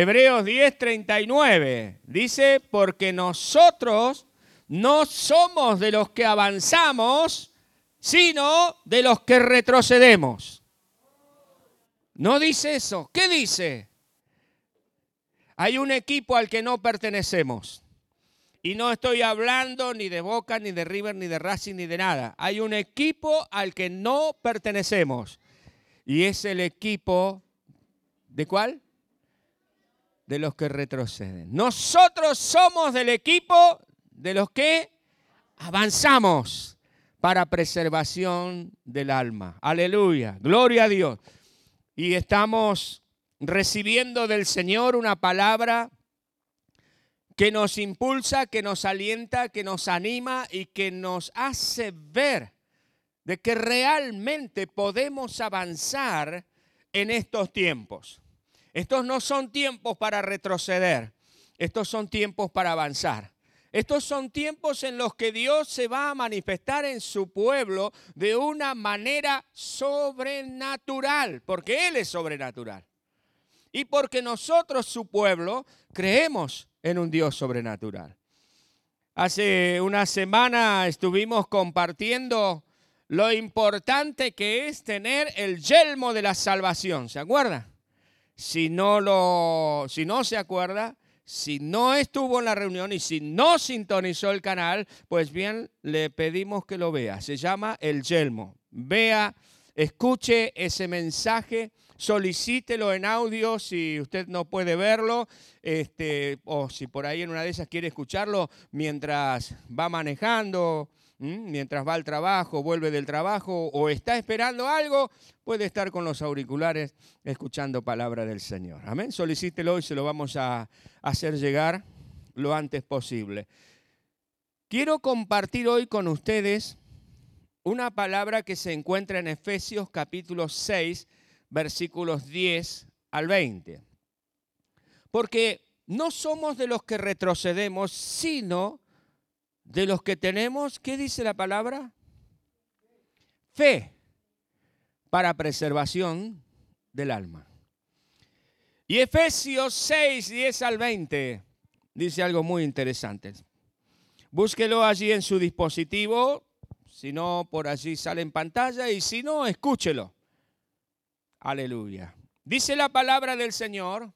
Hebreos 10, 39 dice, porque nosotros no somos de los que avanzamos, sino de los que retrocedemos. No dice eso. ¿Qué dice? Hay un equipo al que no pertenecemos. Y no estoy hablando ni de Boca, ni de River, ni de Racing, ni de nada. Hay un equipo al que no pertenecemos. Y es el equipo de cuál? De los que retroceden. Nosotros somos del equipo de los que avanzamos para preservación del alma. Aleluya. Gloria a Dios. Y estamos recibiendo del Señor una palabra que nos impulsa, que nos alienta, que nos anima y que nos hace ver de que realmente podemos avanzar en estos tiempos. Estos no son tiempos para retroceder, estos son tiempos para avanzar. Estos son tiempos en los que Dios se va a manifestar en su pueblo de una manera sobrenatural, porque Él es sobrenatural. Y porque nosotros, su pueblo, creemos en un Dios sobrenatural. Hace una semana estuvimos compartiendo lo importante que es tener el yelmo de la salvación. ¿Se acuerda? Si no, lo, si no se acuerda, si no estuvo en la reunión y si no sintonizó el canal, pues bien, le pedimos que lo vea. Se llama El Yelmo. Vea, escuche ese mensaje solicítelo en audio si usted no puede verlo, este, o si por ahí en una de esas quiere escucharlo mientras va manejando, mientras va al trabajo, vuelve del trabajo o está esperando algo, puede estar con los auriculares escuchando palabra del Señor. Amén. Solicítelo y se lo vamos a hacer llegar lo antes posible. Quiero compartir hoy con ustedes una palabra que se encuentra en Efesios capítulo 6, versículos 10 al 20. Porque no somos de los que retrocedemos, sino de los que tenemos, ¿qué dice la palabra? Fe para preservación del alma. Y Efesios 6, 10 al 20 dice algo muy interesante. Búsquelo allí en su dispositivo, si no, por allí sale en pantalla, y si no, escúchelo. Aleluya. Dice la palabra del Señor,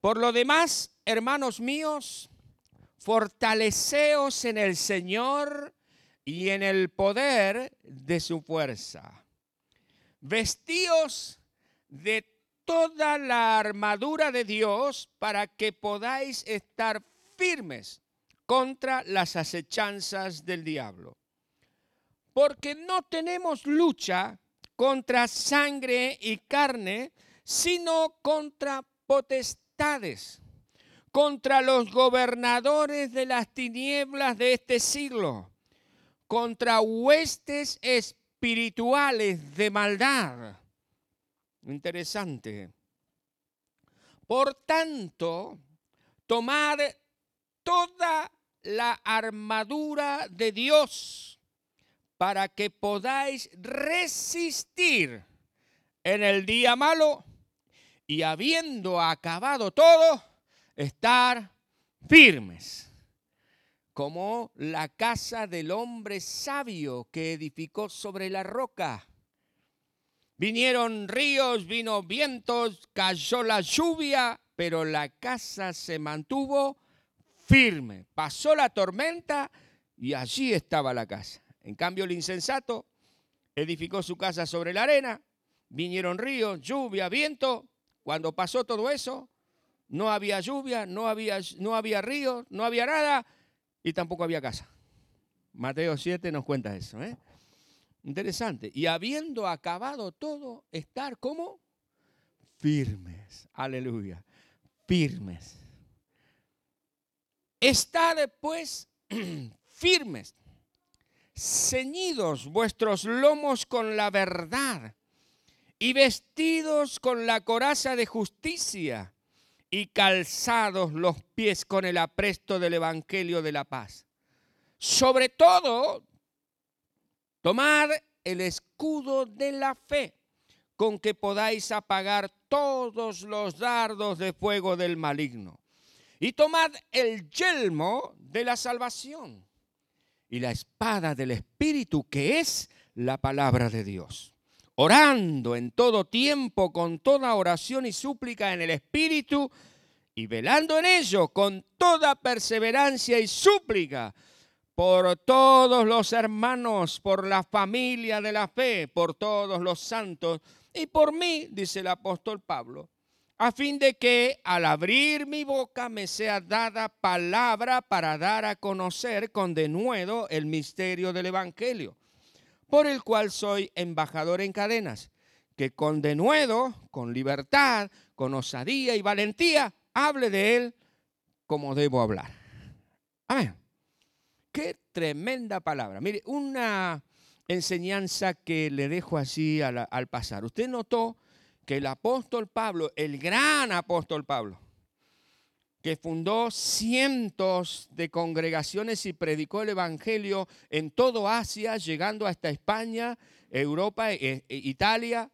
por lo demás, hermanos míos, fortaleceos en el Señor y en el poder de su fuerza. Vestíos de toda la armadura de Dios para que podáis estar firmes contra las acechanzas del diablo. Porque no tenemos lucha contra sangre y carne, sino contra potestades, contra los gobernadores de las tinieblas de este siglo, contra huestes espirituales de maldad. Interesante. Por tanto, tomad toda la armadura de Dios para que podáis resistir en el día malo y habiendo acabado todo, estar firmes, como la casa del hombre sabio que edificó sobre la roca. Vinieron ríos, vino vientos, cayó la lluvia, pero la casa se mantuvo firme. Pasó la tormenta y allí estaba la casa. En cambio, el insensato edificó su casa sobre la arena, vinieron ríos, lluvia, viento. Cuando pasó todo eso, no había lluvia, no había, no había río, no había nada y tampoco había casa. Mateo 7 nos cuenta eso. ¿eh? Interesante. Y habiendo acabado todo, estar como firmes. Aleluya. Firmes. Estad pues firmes ceñidos vuestros lomos con la verdad y vestidos con la coraza de justicia y calzados los pies con el apresto del Evangelio de la paz. Sobre todo, tomad el escudo de la fe con que podáis apagar todos los dardos de fuego del maligno. Y tomad el yelmo de la salvación y la espada del Espíritu, que es la palabra de Dios. Orando en todo tiempo con toda oración y súplica en el Espíritu y velando en ello con toda perseverancia y súplica por todos los hermanos, por la familia de la fe, por todos los santos y por mí, dice el apóstol Pablo, a fin de que al abrir mi boca me sea dada palabra para dar a conocer con denuedo el misterio del Evangelio, por el cual soy embajador en cadenas, que con denuedo, con libertad, con osadía y valentía, hable de él como debo hablar. Amén. Qué tremenda palabra. Mire, una enseñanza que le dejo así al, al pasar. Usted notó que el apóstol Pablo, el gran apóstol Pablo, que fundó cientos de congregaciones y predicó el Evangelio en todo Asia, llegando hasta España, Europa, e, e Italia.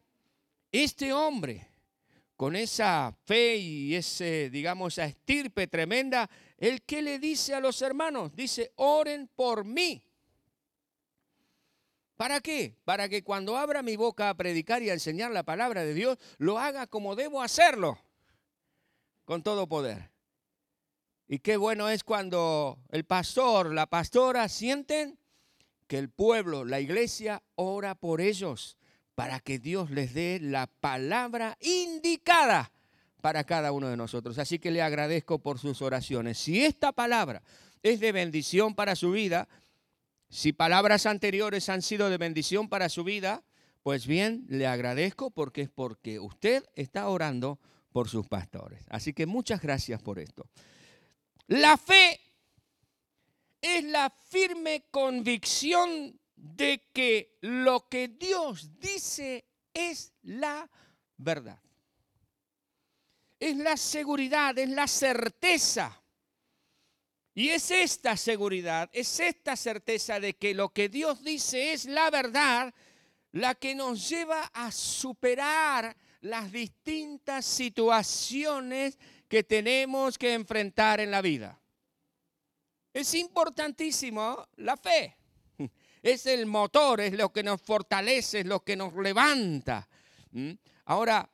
Este hombre, con esa fe y ese, digamos, esa estirpe tremenda, el que le dice a los hermanos, dice, oren por mí. ¿Para qué? Para que cuando abra mi boca a predicar y a enseñar la palabra de Dios, lo haga como debo hacerlo, con todo poder. Y qué bueno es cuando el pastor, la pastora sienten que el pueblo, la iglesia, ora por ellos para que Dios les dé la palabra indicada para cada uno de nosotros. Así que le agradezco por sus oraciones. Si esta palabra es de bendición para su vida, si palabras anteriores han sido de bendición para su vida, pues bien, le agradezco porque es porque usted está orando por sus pastores. Así que muchas gracias por esto. La fe es la firme convicción de que lo que Dios dice es la verdad. Es la seguridad, es la certeza y es esta seguridad, es esta certeza de que lo que Dios dice es la verdad, la que nos lleva a superar las distintas situaciones que tenemos que enfrentar en la vida. Es importantísimo la fe. Es el motor, es lo que nos fortalece, es lo que nos levanta. ¿Mm? Ahora,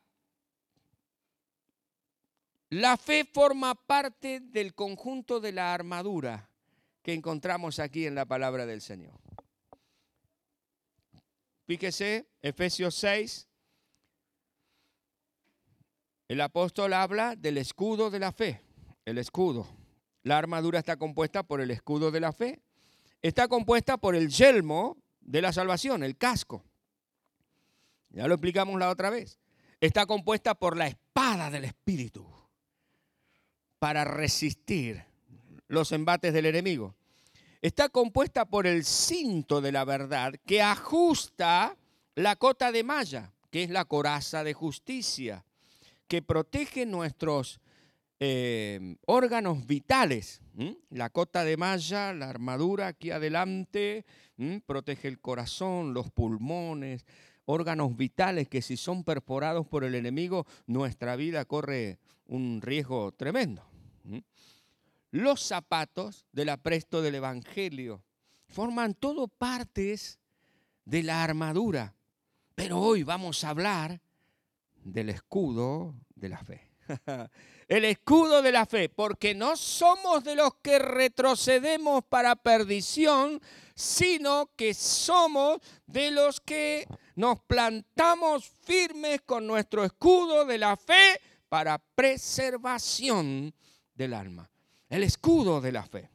la fe forma parte del conjunto de la armadura que encontramos aquí en la palabra del Señor. Fíjese, Efesios 6, el apóstol habla del escudo de la fe, el escudo. La armadura está compuesta por el escudo de la fe, está compuesta por el yelmo de la salvación, el casco. Ya lo explicamos la otra vez. Está compuesta por la espada del Espíritu para resistir los embates del enemigo. Está compuesta por el cinto de la verdad que ajusta la cota de malla, que es la coraza de justicia, que protege nuestros eh, órganos vitales. La cota de malla, la armadura aquí adelante, protege el corazón, los pulmones, órganos vitales que si son perforados por el enemigo, nuestra vida corre un riesgo tremendo. Los zapatos del apresto del Evangelio forman todo partes de la armadura, pero hoy vamos a hablar del escudo de la fe. El escudo de la fe, porque no somos de los que retrocedemos para perdición, sino que somos de los que nos plantamos firmes con nuestro escudo de la fe para preservación del alma, el escudo de la fe.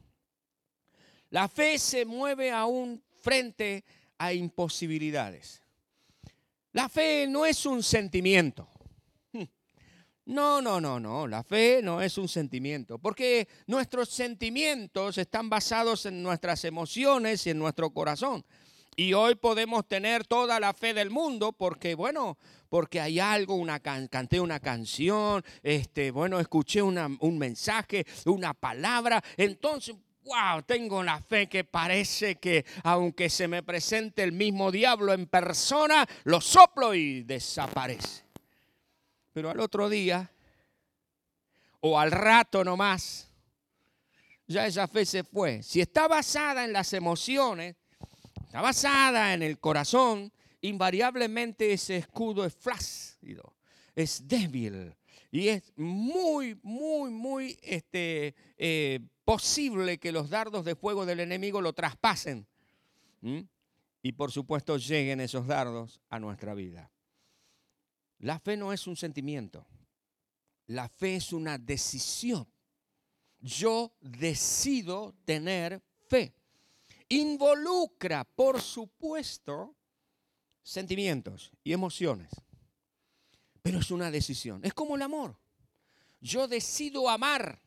La fe se mueve aún frente a imposibilidades. La fe no es un sentimiento. No, no, no, no. La fe no es un sentimiento, porque nuestros sentimientos están basados en nuestras emociones y en nuestro corazón. Y hoy podemos tener toda la fe del mundo porque, bueno, porque hay algo, una canté una canción, este, bueno, escuché un mensaje, una palabra. Entonces, wow, tengo la fe que parece que aunque se me presente el mismo diablo en persona, lo soplo y desaparece. Pero al otro día, o al rato nomás, ya esa fe se fue. Si está basada en las emociones, está basada en el corazón, invariablemente ese escudo es flácido, es débil y es muy, muy, muy este, eh, posible que los dardos de fuego del enemigo lo traspasen. Y por supuesto lleguen esos dardos a nuestra vida. La fe no es un sentimiento. La fe es una decisión. Yo decido tener fe. Involucra, por supuesto, sentimientos y emociones. Pero es una decisión. Es como el amor. Yo decido amar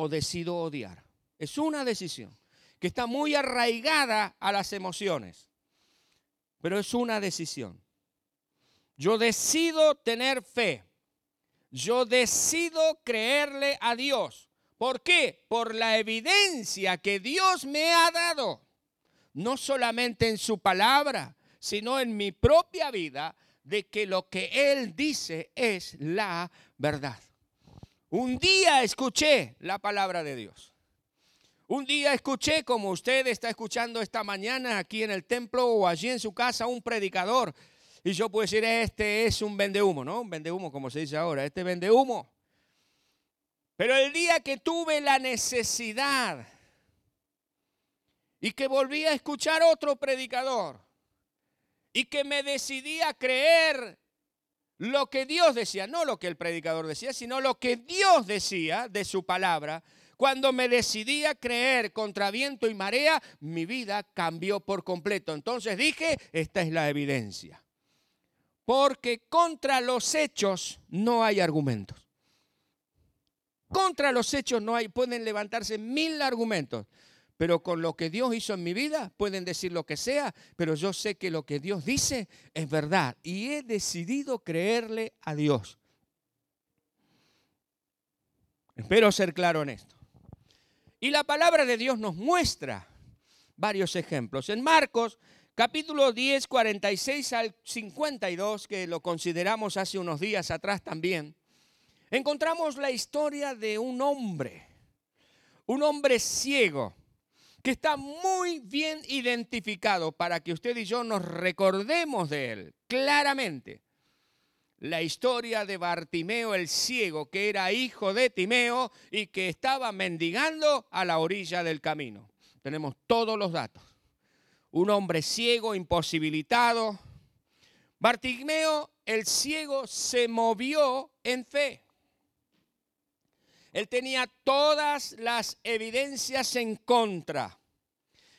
o decido odiar. Es una decisión que está muy arraigada a las emociones. Pero es una decisión. Yo decido tener fe. Yo decido creerle a Dios. ¿Por qué? Por la evidencia que Dios me ha dado. No solamente en su palabra, sino en mi propia vida, de que lo que Él dice es la verdad. Un día escuché la palabra de Dios. Un día escuché, como usted está escuchando esta mañana aquí en el templo o allí en su casa, un predicador. Y yo puedo decir, este es un vendehumo, ¿no? Un vendehumo, como se dice ahora, este vendehumo. Pero el día que tuve la necesidad y que volví a escuchar otro predicador y que me decidí a creer lo que Dios decía, no lo que el predicador decía, sino lo que Dios decía de su palabra, cuando me decidí a creer contra viento y marea, mi vida cambió por completo. Entonces dije, esta es la evidencia. Porque contra los hechos no hay argumentos. Contra los hechos no hay, pueden levantarse mil argumentos. Pero con lo que Dios hizo en mi vida, pueden decir lo que sea, pero yo sé que lo que Dios dice es verdad. Y he decidido creerle a Dios. Espero ser claro en esto. Y la palabra de Dios nos muestra varios ejemplos. En Marcos capítulo 10, 46 al 52, que lo consideramos hace unos días atrás también, encontramos la historia de un hombre, un hombre ciego que está muy bien identificado para que usted y yo nos recordemos de él claramente. La historia de Bartimeo el ciego, que era hijo de Timeo y que estaba mendigando a la orilla del camino. Tenemos todos los datos. Un hombre ciego, imposibilitado. Bartimeo el ciego se movió en fe. Él tenía todas las evidencias en contra.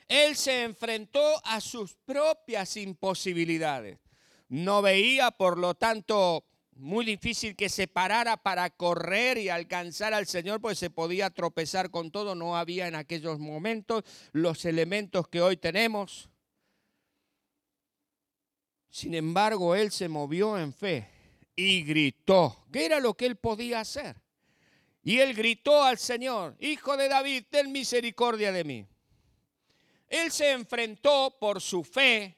Él se enfrentó a sus propias imposibilidades. No veía, por lo tanto, muy difícil que se parara para correr y alcanzar al Señor, pues se podía tropezar con todo. No había en aquellos momentos los elementos que hoy tenemos. Sin embargo, él se movió en fe y gritó. ¿Qué era lo que él podía hacer? Y él gritó al Señor, Hijo de David, ten misericordia de mí. Él se enfrentó por su fe,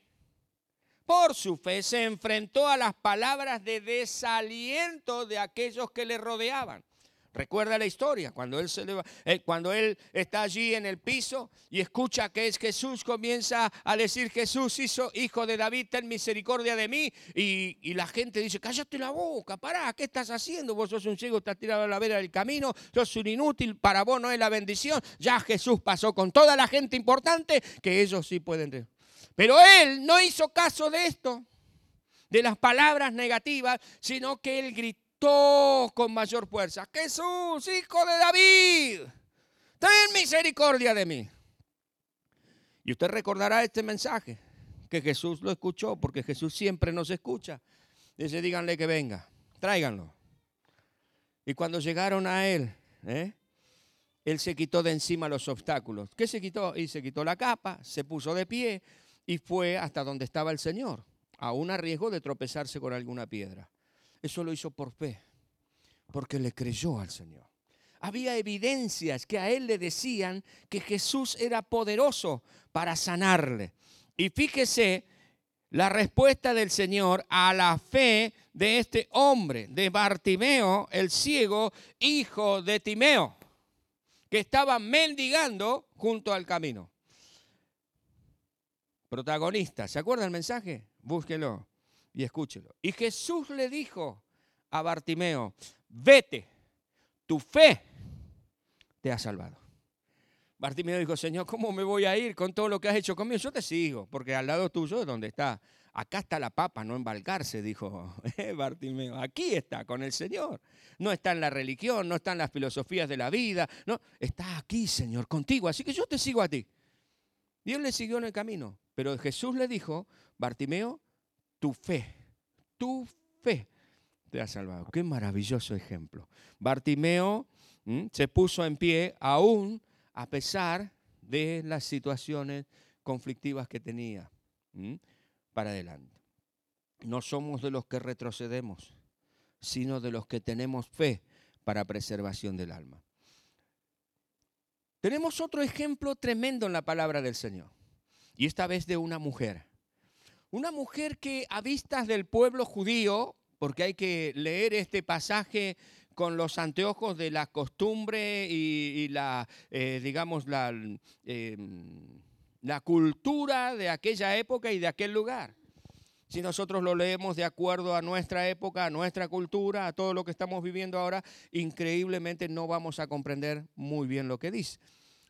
por su fe, se enfrentó a las palabras de desaliento de aquellos que le rodeaban. Recuerda la historia, cuando él, se eh, cuando él está allí en el piso y escucha que es Jesús, comienza a decir, Jesús hizo, hijo de David, ten misericordia de mí. Y, la gente dice, cállate la boca, pará, ¿qué estás haciendo? Vos sos un ciego, estás tirado a la vera del camino, sos un inútil, para vos no es la bendición. Ya Jesús pasó con toda la gente importante, que ellos sí pueden. Pero él no hizo caso de esto, de las palabras negativas, sino que él gritó con mayor fuerza, Jesús, hijo de David, ten misericordia de mí. Y usted recordará este mensaje, que Jesús lo escuchó, porque Jesús siempre nos escucha. Dice, díganle que venga, tráiganlo. Y cuando llegaron a él, ¿eh? él se quitó de encima los obstáculos. ¿Qué se quitó? Y se quitó la capa, se puso de pie y fue hasta donde estaba el Señor, aún a riesgo de tropezarse con alguna piedra. Eso lo hizo por fe, porque le creyó al Señor. Había evidencias que a él le decían que Jesús era poderoso para sanarle. Y fíjese la respuesta del Señor a la fe de este hombre, de Bartimeo, el ciego, hijo de Timeo, que estaba mendigando junto al camino. Protagonista, ¿se acuerda el mensaje? Búsquelo y escúchelo. Y Jesús le dijo a Bartimeo, vete, tu fe te ha salvado. Bartimeo dijo, Señor, ¿cómo me voy a ir con todo lo que has hecho conmigo? Yo te sigo, porque al lado tuyo es donde está. Acá está la papa, no embalcarse, dijo eh, Bartimeo. Aquí está, con el Señor. No está en la religión, no está en las filosofías de la vida. No, está aquí, Señor, contigo. Así que yo te sigo a ti. Dios le siguió en el camino. Pero Jesús le dijo, Bartimeo, tu fe, tu fe te ha salvado. Qué maravilloso ejemplo. Bartimeo se puso en pie aún a pesar de las situaciones conflictivas que tenía para adelante. No somos de los que retrocedemos, sino de los que tenemos fe para preservación del alma. Tenemos otro ejemplo tremendo en la palabra del Señor, y esta vez de una mujer. Una mujer que a vistas del pueblo judío, porque hay que leer este pasaje con los anteojos de la costumbre y, la, eh, digamos, la, em, la cultura de aquella época y de aquel lugar. Si nosotros lo leemos de acuerdo a nuestra época, a nuestra cultura, a todo lo que estamos viviendo ahora, increíblemente no vamos a comprender muy bien lo que dice.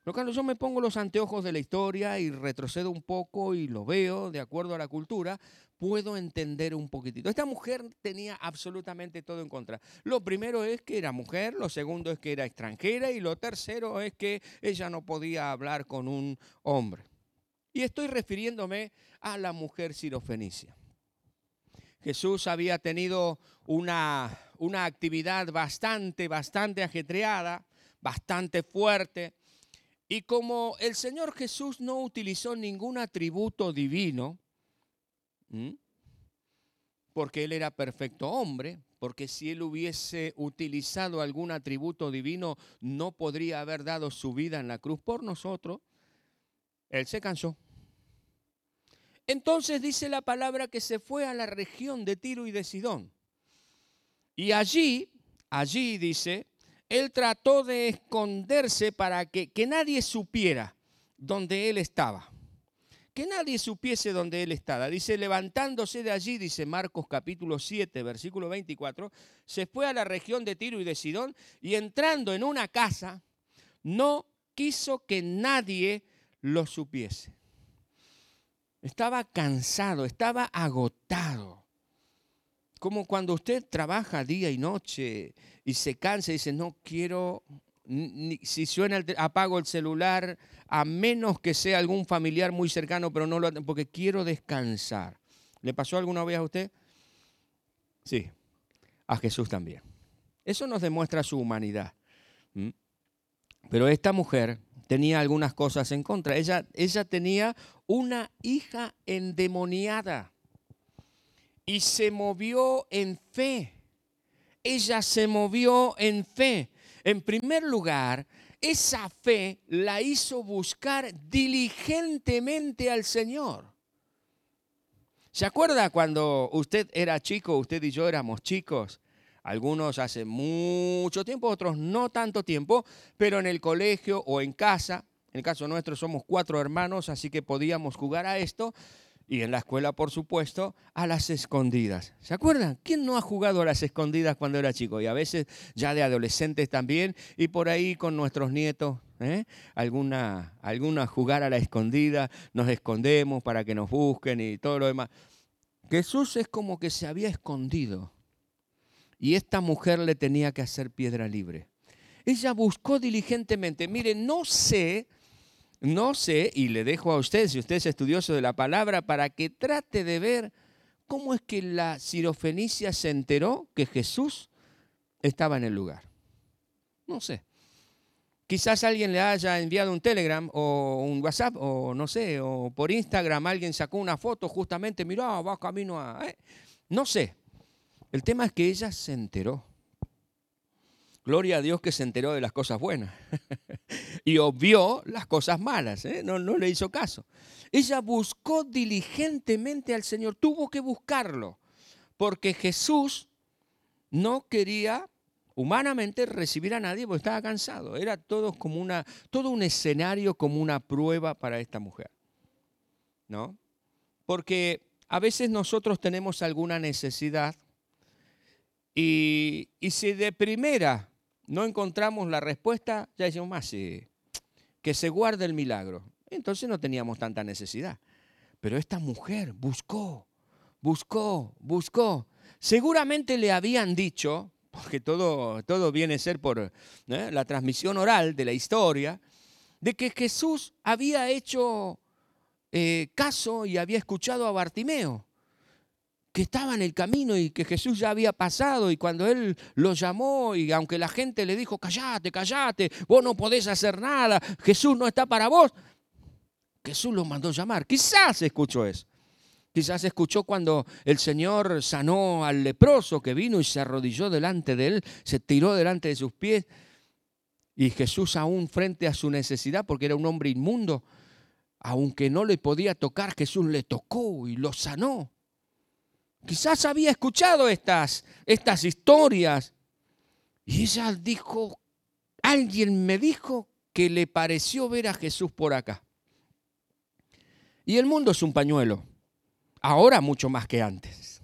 Pero cuando yo me pongo los anteojos de la historia y retrocedo un poco y lo veo de acuerdo a la cultura, puedo entender un poquitito. Esta mujer tenía absolutamente todo en contra. Lo primero es que era mujer, lo segundo es que era extranjera y lo tercero es que ella no podía hablar con un hombre. Y estoy refiriéndome a la mujer sirofenicia. Jesús había tenido una, una actividad bastante, bastante ajetreada, bastante fuerte y como el Señor Jesús no utilizó ningún atributo divino, porque Él era perfecto hombre, porque si Él hubiese utilizado algún atributo divino, no podría haber dado su vida en la cruz por nosotros, Él se cansó. Entonces dice la palabra que se fue a la región de Tiro y de Sidón. Y allí, allí dice, él trató de esconderse para que, que nadie supiera dónde él estaba. Que nadie supiese dónde él estaba. Dice, levantándose de allí, dice Marcos capítulo 7, versículo 24, se fue a la región de Tiro y de Sidón y entrando en una casa, no quiso que nadie lo supiese. Estaba cansado, estaba agotado como cuando usted trabaja día y noche y se cansa y dice, no quiero, si suena, el, apago el celular, a menos que sea algún familiar muy cercano, pero no lo, porque quiero descansar. ¿Le pasó alguna vez a usted? Sí, a Jesús también. Eso nos demuestra su humanidad. Pero esta mujer tenía algunas cosas en contra. Ella, ella tenía una hija endemoniada y se movió en fe. Ella se movió en fe. En primer lugar, esa fe la hizo buscar diligentemente al Señor. ¿Se acuerda cuando usted era chico, usted y yo éramos chicos? Algunos hace mucho tiempo, otros no tanto tiempo, pero en el colegio o en casa, en el caso nuestro somos cuatro hermanos, así que podíamos jugar a esto y en la escuela, por supuesto, a las escondidas. ¿Se acuerdan? ¿Quién no ha jugado a las escondidas cuando era chico? Y a veces ya de adolescentes también, y por ahí con nuestros nietos, ¿eh? alguna, alguna jugar a la escondida, nos escondemos para que nos busquen y todo lo demás. Jesús es como que se había escondido y esta mujer le tenía que hacer piedra libre. Ella buscó diligentemente, mire, no sé no sé, y le dejo a usted, si usted es estudioso de la palabra, para que trate de ver cómo es que la sirofenicia se enteró que Jesús estaba en el lugar. No sé. Quizás alguien le haya enviado un Telegram o un WhatsApp o no sé, o por Instagram alguien sacó una foto justamente, mirá, va camino a... ¿eh? No sé. El tema es que ella se enteró. Gloria a Dios que se enteró de las cosas buenas. y obvió las cosas malas, ¿eh? no, no le hizo caso. Ella buscó diligentemente al Señor, tuvo que buscarlo, porque Jesús no quería humanamente recibir a nadie porque estaba cansado. Era todo como una, todo un escenario como una prueba para esta mujer. ¿No? Porque a veces nosotros tenemos alguna necesidad y, si de primera no encontramos la respuesta, ya decimos más, que se guarde el milagro. Entonces no teníamos tanta necesidad. Pero esta mujer buscó, buscó, buscó. Seguramente le habían dicho, porque todo, todo viene a ser por ¿eh? la transmisión oral de la historia, de que Jesús había hecho eh, caso y había escuchado a Bartimeo, que estaba en el camino y que Jesús ya había pasado y cuando él lo llamó y aunque la gente le dijo, callate, callate, vos no podés hacer nada, Jesús no está para vos, Jesús lo mandó llamar. Quizás escuchó eso. Quizás escuchó cuando el Señor sanó al leproso que vino y se arrodilló delante de él, se tiró delante de sus pies. Y Jesús aún frente a su necesidad, porque era un hombre inmundo, aunque no le podía tocar, Jesús le tocó y lo sanó. Quizás había escuchado estas, estas historias. Y ella dijo, alguien me dijo que le pareció ver a Jesús por acá. Y el mundo es un pañuelo ahora mucho más que antes.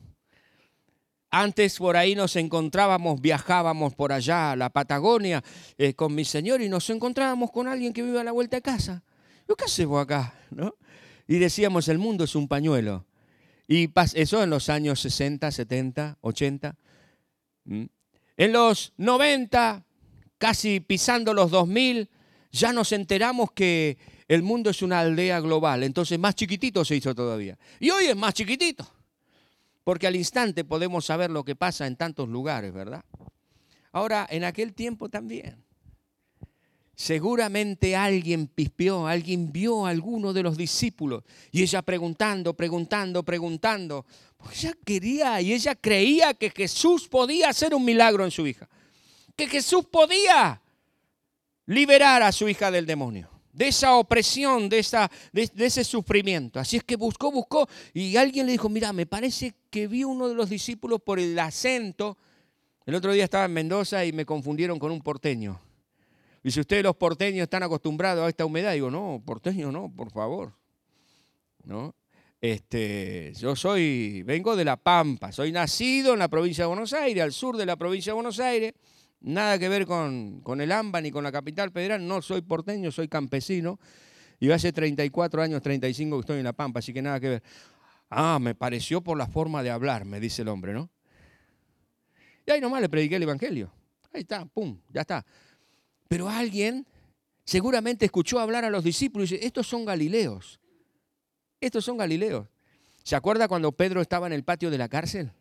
Antes por ahí nos encontrábamos, viajábamos por allá a la Patagonia eh, con mi señor y nos encontrábamos con alguien que vive a la vuelta de casa. ¿Qué hacemos acá? ¿No? Y decíamos, el mundo es un pañuelo. Y eso en los años 60, 70, 80. En los 90, casi pisando los 2000, ya nos enteramos que el mundo es una aldea global, entonces más chiquitito se hizo todavía. Y hoy es más chiquitito, porque al instante podemos saber lo que pasa en tantos lugares, ¿verdad? Ahora, en aquel tiempo también. Seguramente alguien pispeó, alguien vio a alguno de los discípulos y ella preguntando, preguntando, preguntando. Porque ella quería y ella creía que Jesús podía hacer un milagro en su hija. Que Jesús podía liberar a su hija del demonio de esa opresión, de, esa, de, ese sufrimiento. Así es que buscó, buscó, y alguien le dijo, mira, me parece que vi uno de los discípulos por el acento. El otro día estaba en Mendoza y me confundieron con un porteño. Y si ustedes los porteños están acostumbrados a esta humedad, digo, no, porteño no, por favor. ¿No? Este, yo soy, vengo de La Pampa, soy nacido en la provincia de Buenos Aires, al sur de la provincia de Buenos Aires, Nada que ver con, el AMBA ni con la capital federal. No soy porteño, soy campesino. Y hace 34 años, 35 que estoy en La Pampa, así que nada que ver. Ah, me pareció por la forma de hablar, me dice el hombre, ¿no? Y ahí nomás le prediqué el Evangelio. Ahí está, pum, ya está. Pero alguien seguramente escuchó hablar a los discípulos y dice, estos son galileos. Estos son galileos. ¿Se acuerda cuando Pedro estaba en el patio de la cárcel?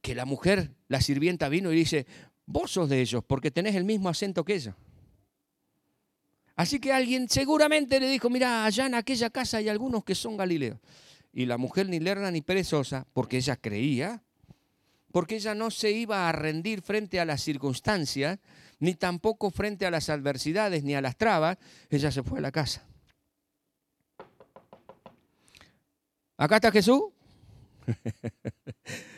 Que la mujer, la sirvienta, vino y dice, Vos sos de ellos porque tenés el mismo acento que ella. Así que alguien seguramente le dijo, mira, allá en aquella casa hay algunos que son galileos. Y la mujer ni lerna ni perezosa, porque ella creía, porque ella no se iba a rendir frente a las circunstancias, ni tampoco frente a las adversidades, ni a las trabas, ella se fue a la casa. Acá está Jesús.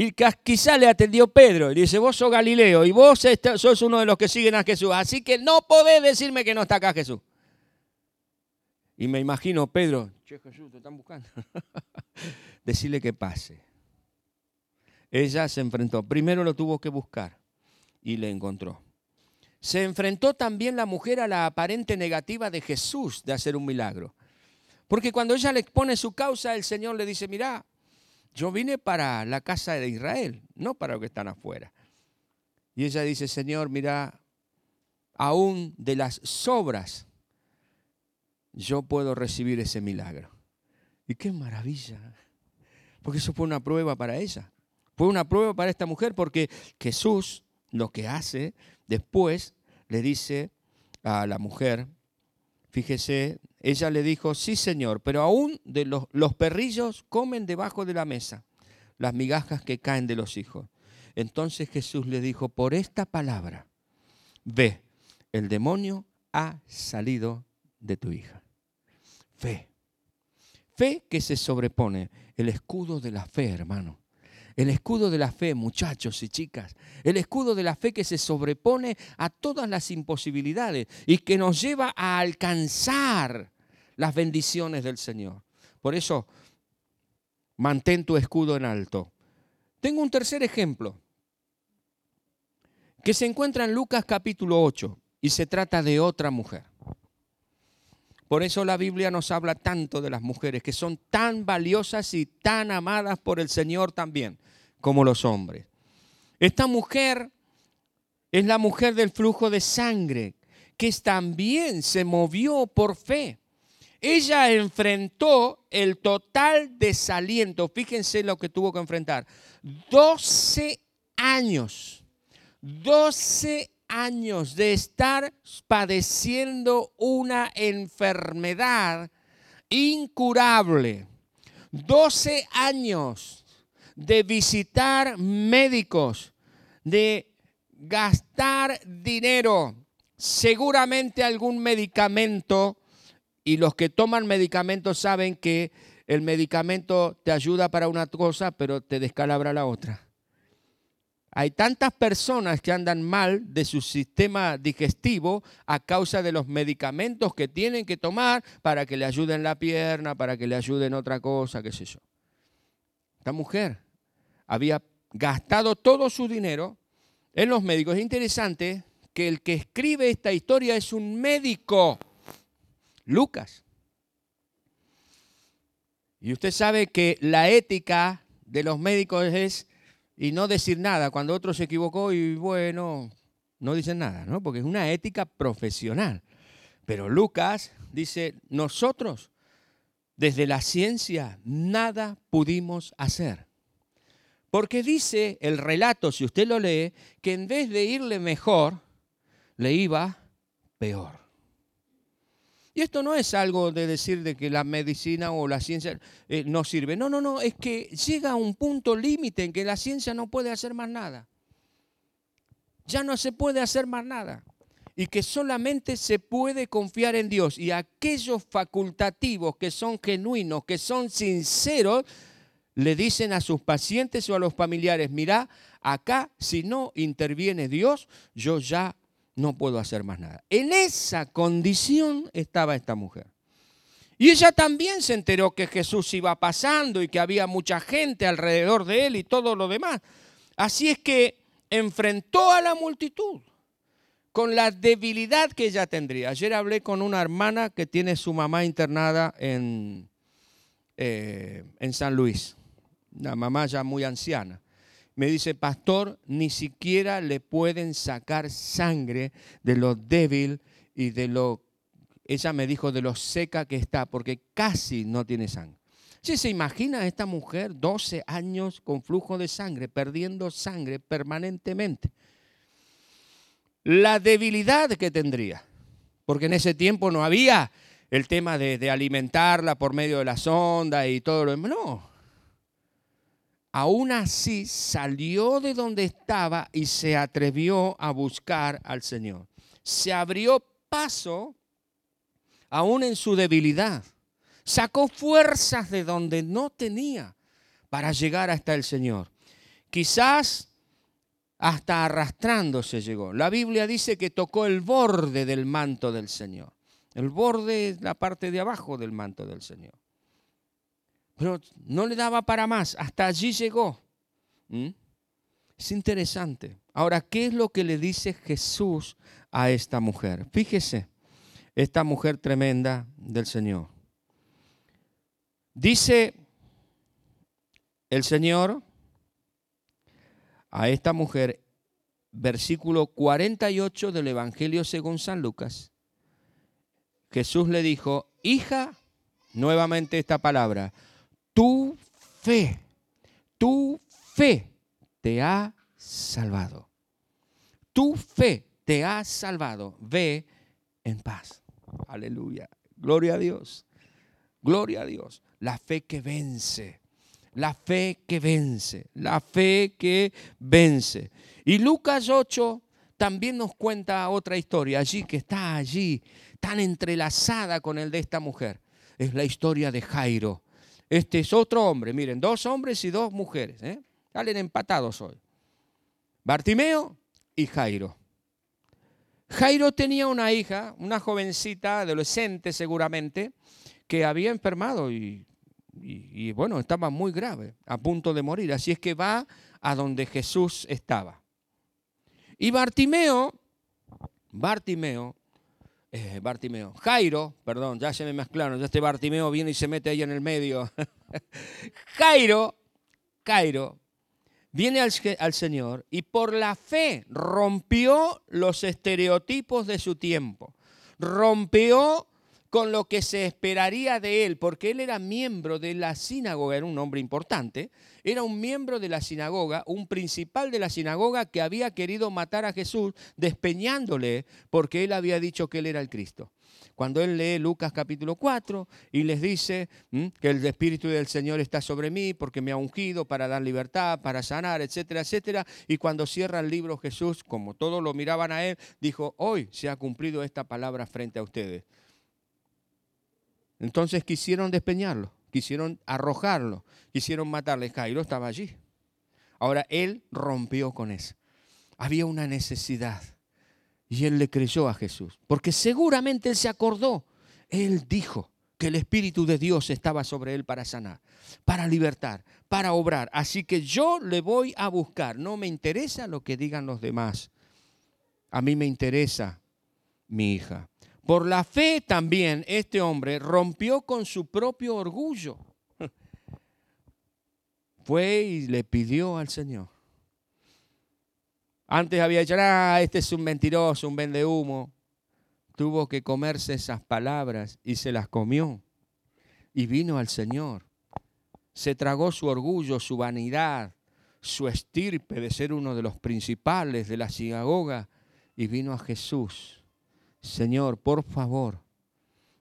Y quizá le atendió Pedro y dice, vos sos Galileo y vos sos uno de los que siguen a Jesús. Así que no podés decirme que no está acá Jesús. Y me imagino, Pedro, che Jesús, te están buscando. Decirle que pase. Ella se enfrentó. Primero lo tuvo que buscar y le encontró. Se enfrentó también la mujer a la aparente negativa de Jesús de hacer un milagro. Porque cuando ella le expone su causa, el Señor le dice, mira, yo vine para la casa de Israel, no para los que están afuera. Y ella dice, Señor, mira, aún de las sobras yo puedo recibir ese milagro. Y qué maravilla. Porque eso fue una prueba para ella. Fue una prueba para esta mujer porque Jesús lo que hace después le dice a la mujer, fíjese, ella le dijo, sí señor, pero aún de los, los perrillos comen debajo de la mesa las migajas que caen de los hijos. Entonces Jesús le dijo, por esta palabra, ve, el demonio ha salido de tu hija. Fe. Fe que se sobrepone. El escudo de la fe, hermano. El escudo de la fe, muchachos y chicas. El escudo de la fe que se sobrepone a todas las imposibilidades y que nos lleva a alcanzar las bendiciones del Señor. Por eso, mantén tu escudo en alto. Tengo un tercer ejemplo que se encuentra en Lucas capítulo 8 y se trata de otra mujer. Por eso la Biblia nos habla tanto de las mujeres, que son tan valiosas y tan amadas por el Señor también, como los hombres. Esta mujer es la mujer del flujo de sangre, que también se movió por fe. Ella enfrentó el total desaliento. Fíjense lo que tuvo que enfrentar. 12 años. 12 años de estar padeciendo una enfermedad incurable. 12 años de visitar médicos, de gastar dinero, seguramente algún medicamento, y los que toman medicamentos saben que el medicamento te ayuda para una cosa, pero te descalabra la otra. Hay tantas personas que andan mal de su sistema digestivo a causa de los medicamentos que tienen que tomar para que le ayuden la pierna, para que le ayuden otra cosa, qué sé yo. Esta mujer había gastado todo su dinero en los médicos. Es interesante que el que escribe esta historia es un médico, Lucas. Y usted sabe que la ética de los médicos es y no decir nada cuando otro se equivocó y bueno, no dicen nada, ¿no? Porque es una ética profesional. Pero Lucas dice, nosotros desde la ciencia nada pudimos hacer. Porque dice el relato, si usted lo lee, que en vez de irle mejor, le iba peor. Y esto no es algo de decir de que la medicina o la ciencia eh, no sirve. No, no, no, es que llega a un punto límite en que la ciencia no puede hacer más nada. Ya no se puede hacer más nada. Y que solamente se puede confiar en Dios. Y aquellos facultativos que son genuinos, que son sinceros, le dicen a sus pacientes o a los familiares, mira, acá si no interviene Dios, yo ya no puedo hacer más nada. En esa condición estaba esta mujer. Y ella también se enteró que Jesús iba pasando y que había mucha gente alrededor de él y todo lo demás. Así es que enfrentó a la multitud con la debilidad que ella tendría. Ayer hablé con una hermana que tiene su mamá internada en, eh, en San Luis, una mamá ya muy anciana me dice, pastor, ni siquiera le pueden sacar sangre de lo débil y de lo, ella me dijo, de lo seca que está, porque casi no tiene sangre. Si se imagina a esta mujer 12 años con flujo de sangre, perdiendo sangre permanentemente. La debilidad que tendría, porque en ese tiempo no había el tema de, alimentarla por medio de la sonda y todo lo demás. No, aún así salió de donde estaba y se atrevió a buscar al Señor. Se abrió paso aún en su debilidad. Sacó fuerzas de donde no tenía para llegar hasta el Señor. Quizás hasta arrastrándose llegó. La Biblia dice que tocó el borde del manto del Señor. El borde es la parte de abajo del manto del Señor. Pero no le daba para más, hasta allí llegó. ¿Mm? Es interesante. Ahora, ¿qué es lo que le dice Jesús a esta mujer? Fíjese, esta mujer tremenda del Señor. Dice el Señor a esta mujer, versículo 48 del Evangelio según San Lucas, Jesús le dijo, hija, nuevamente esta palabra, tu fe, tu fe te ha salvado. Tu fe te ha salvado. Ve en paz. Aleluya. Gloria a Dios. Gloria a Dios. La fe que vence. La fe que vence. La fe que vence. Y Lucas 8 también nos cuenta otra historia allí que está allí, tan entrelazada con el de esta mujer. Es la historia de Jairo. Este es otro hombre, miren, dos hombres y dos mujeres. ¿eh? Salen empatados hoy. Bartimeo y Jairo. Jairo tenía una hija, una jovencita, adolescente seguramente, que había enfermado y, y, bueno, estaba muy grave, a punto de morir. Así es que va a donde Jesús estaba. Y Bartimeo, Bartimeo, eh, Bartimeo, Jairo, perdón, ya se me mezclaron, ya este Bartimeo viene y se mete ahí en el medio. Jairo, Jairo, viene al, al, Señor y por la fe rompió los estereotipos de su tiempo, rompió con lo que se esperaría de él, porque él era miembro de la sinagoga, era un hombre importante, era un miembro de la sinagoga, un principal de la sinagoga que había querido matar a Jesús despeñándole porque él había dicho que él era el Cristo. Cuando él lee Lucas capítulo 4 y les dice que el Espíritu del Señor está sobre mí porque me ha ungido para dar libertad, para sanar, etcétera, etcétera. Y cuando cierra el libro Jesús, como todos lo miraban a él, dijo, hoy se ha cumplido esta palabra frente a ustedes. Entonces quisieron despeñarlo, quisieron arrojarlo, quisieron matarle. Jairo estaba allí. Ahora él rompió con eso. Había una necesidad. Y él le creyó a Jesús. Porque seguramente él se acordó. Él dijo que el Espíritu de Dios estaba sobre él para sanar, para libertar, para obrar. Así que yo le voy a buscar. No me interesa lo que digan los demás. A mí me interesa mi hija. Por la fe también este hombre rompió con su propio orgullo. Fue y le pidió al Señor. Antes había dicho, ah, este es un mentiroso, un vende humo. Tuvo que comerse esas palabras y se las comió. Y vino al Señor. Se tragó su orgullo, su vanidad, su estirpe de ser uno de los principales de la sinagoga y vino a Jesús Señor, por favor,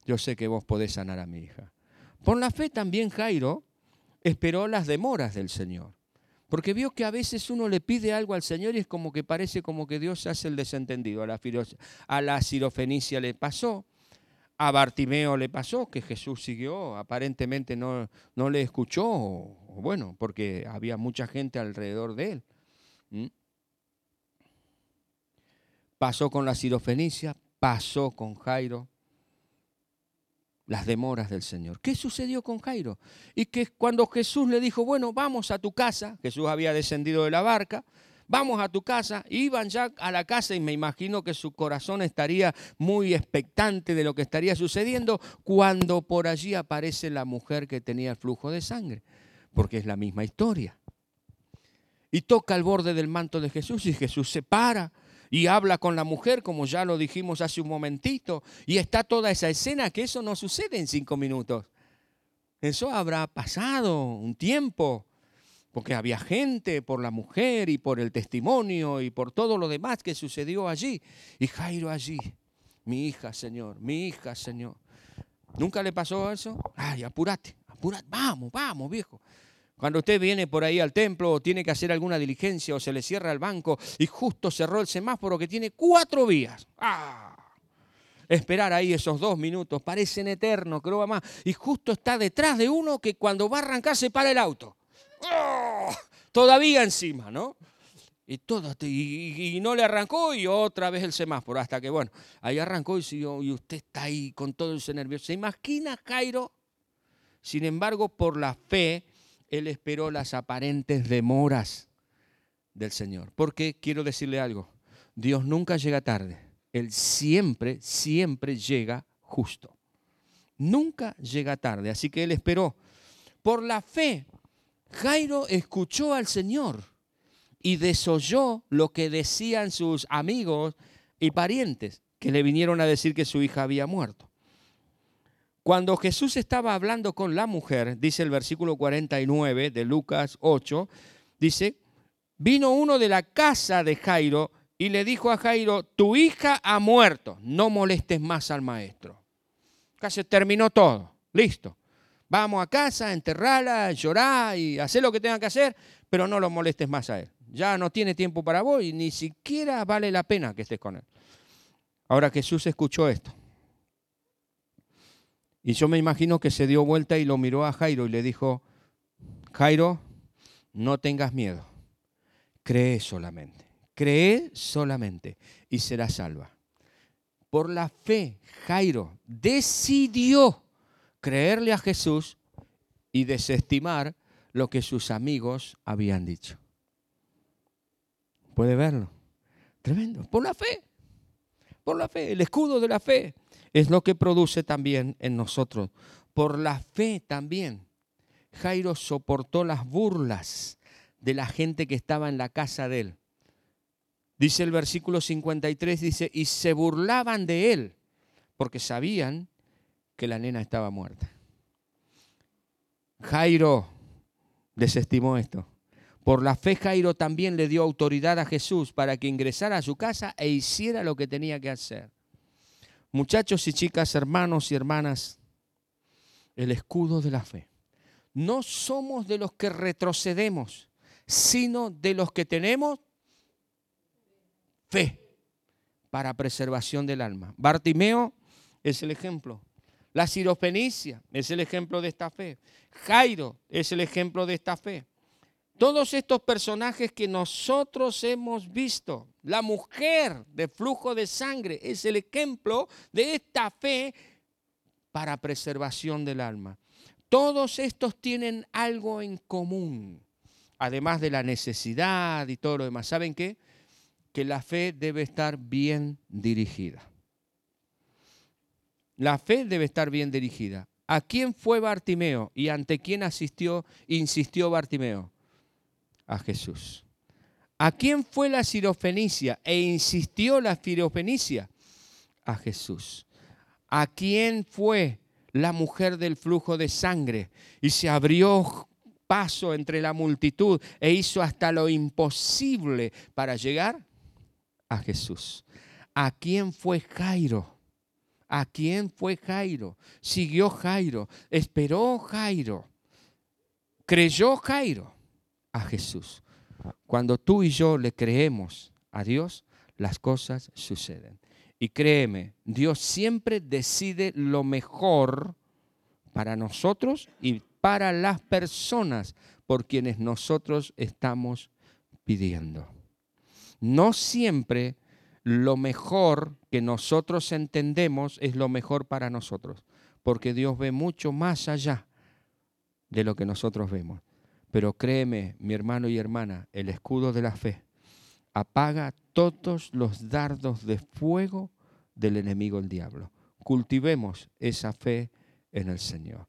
yo sé que vos podés sanar a mi hija. Por la fe también Jairo esperó las demoras del Señor. Porque vio que a veces uno le pide algo al Señor y es como que parece como que Dios hace el desentendido. A la, sirofenicia le pasó, a Bartimeo le pasó, que Jesús siguió, aparentemente no, no le escuchó, bueno, porque había mucha gente alrededor de él. ¿Mm? Pasó con la sirofenicia, pasó con Jairo las demoras del Señor. ¿Qué sucedió con Jairo? Y que cuando Jesús le dijo, bueno, vamos a tu casa, Jesús había descendido de la barca, vamos a tu casa, iban ya a la casa y me imagino que su corazón estaría muy expectante de lo que estaría sucediendo cuando por allí aparece la mujer que tenía el flujo de sangre, porque es la misma historia. Y toca el borde del manto de Jesús y Jesús se para y habla con la mujer, como ya lo dijimos hace un momentito, y está toda esa escena que eso no sucede en cinco minutos. Eso habrá pasado un tiempo, porque había gente por la mujer y por el testimonio y por todo lo demás que sucedió allí. Y Jairo allí, mi hija, Señor, mi hija, Señor. ¿Nunca le pasó eso? Ay, apúrate, apúrate, vamos, vamos, viejo. Cuando usted viene por ahí al templo o tiene que hacer alguna diligencia o se le cierra el banco y justo cerró el semáforo que tiene cuatro vías. ¡Ah! Esperar ahí esos dos minutos parecen eternos, creo más. Y justo está detrás de uno que cuando va a arrancar se para el auto. ¡Oh! Todavía encima, ¿no? Y, todo, y, no le arrancó y otra vez el semáforo, hasta que, bueno, ahí arrancó y, y usted está ahí con todo ese nervioso. ¿Se imagina, Jairo? Sin embargo, por la fe, él esperó las aparentes demoras del Señor. Porque quiero decirle algo, Dios nunca llega tarde, Él siempre, siempre llega justo. Nunca llega tarde, así que Él esperó. Por la fe, Jairo escuchó al Señor y desoyó lo que decían sus amigos y parientes que le vinieron a decir que su hija había muerto. Cuando Jesús estaba hablando con la mujer, dice el versículo 49 de Lucas 8, dice, vino uno de la casa de Jairo y le dijo a Jairo, tu hija ha muerto, no molestes más al maestro. Casi terminó todo, listo. Vamos a casa, enterrala, llorar y hacer lo que tenga que hacer, pero no lo molestes más a él. ya no tiene tiempo para vos y ni siquiera vale la pena que estés con él. Ahora Jesús escuchó esto. Y yo me imagino que se dio vuelta y lo miró a Jairo y le dijo, Jairo, no tengas miedo, cree solamente, cree solamente y serás salva. Por la fe, Jairo decidió creerle a Jesús y desestimar lo que sus amigos habían dicho. ¿Puede verlo? Tremendo. Por la fe. Por la fe. El escudo de la fe es lo que produce también en nosotros. Por la fe también. Jairo soportó las burlas de la gente que estaba en la casa de él. Dice el versículo 53, dice, y se burlaban de él porque sabían que la nena estaba muerta. Jairo desestimó esto. Por la fe Jairo también le dio autoridad a Jesús para que ingresara a su casa e hiciera lo que tenía que hacer. Muchachos y chicas, hermanos y hermanas, el escudo de la fe. No somos de los que retrocedemos, sino de los que tenemos fe para preservación del alma. Bartimeo es el ejemplo. La sirofenicia es el ejemplo de esta fe. Jairo es el ejemplo de esta fe. Todos estos personajes que nosotros hemos visto, la mujer de flujo de sangre es el ejemplo de esta fe para preservación del alma. Todos estos tienen algo en común, además de la necesidad y todo lo demás. ¿Saben qué? Que la fe debe estar bien dirigida. La fe debe estar bien dirigida. ¿A quién fue Bartimeo y ante quién asistió, insistió Bartimeo? A Jesús. ¿A quién fue la sirofenicia e insistió la sirofenicia? A Jesús. ¿A quién fue la mujer del flujo de sangre y se abrió paso entre la multitud e hizo hasta lo imposible para llegar? A Jesús. ¿A quién fue Jairo? ¿A quién fue Jairo? Siguió Jairo, esperó Jairo, creyó Jairo a Jesús. Cuando tú y yo le creemos a Dios, las cosas suceden. Y créeme, Dios siempre decide lo mejor para nosotros y para las personas por quienes nosotros estamos pidiendo. No siempre lo mejor que nosotros entendemos es lo mejor para nosotros, porque Dios ve mucho más allá de lo que nosotros vemos. Pero créeme, mi hermano y hermana, el escudo de la fe apaga todos los dardos de fuego del enemigo el diablo. Cultivemos esa fe en el Señor.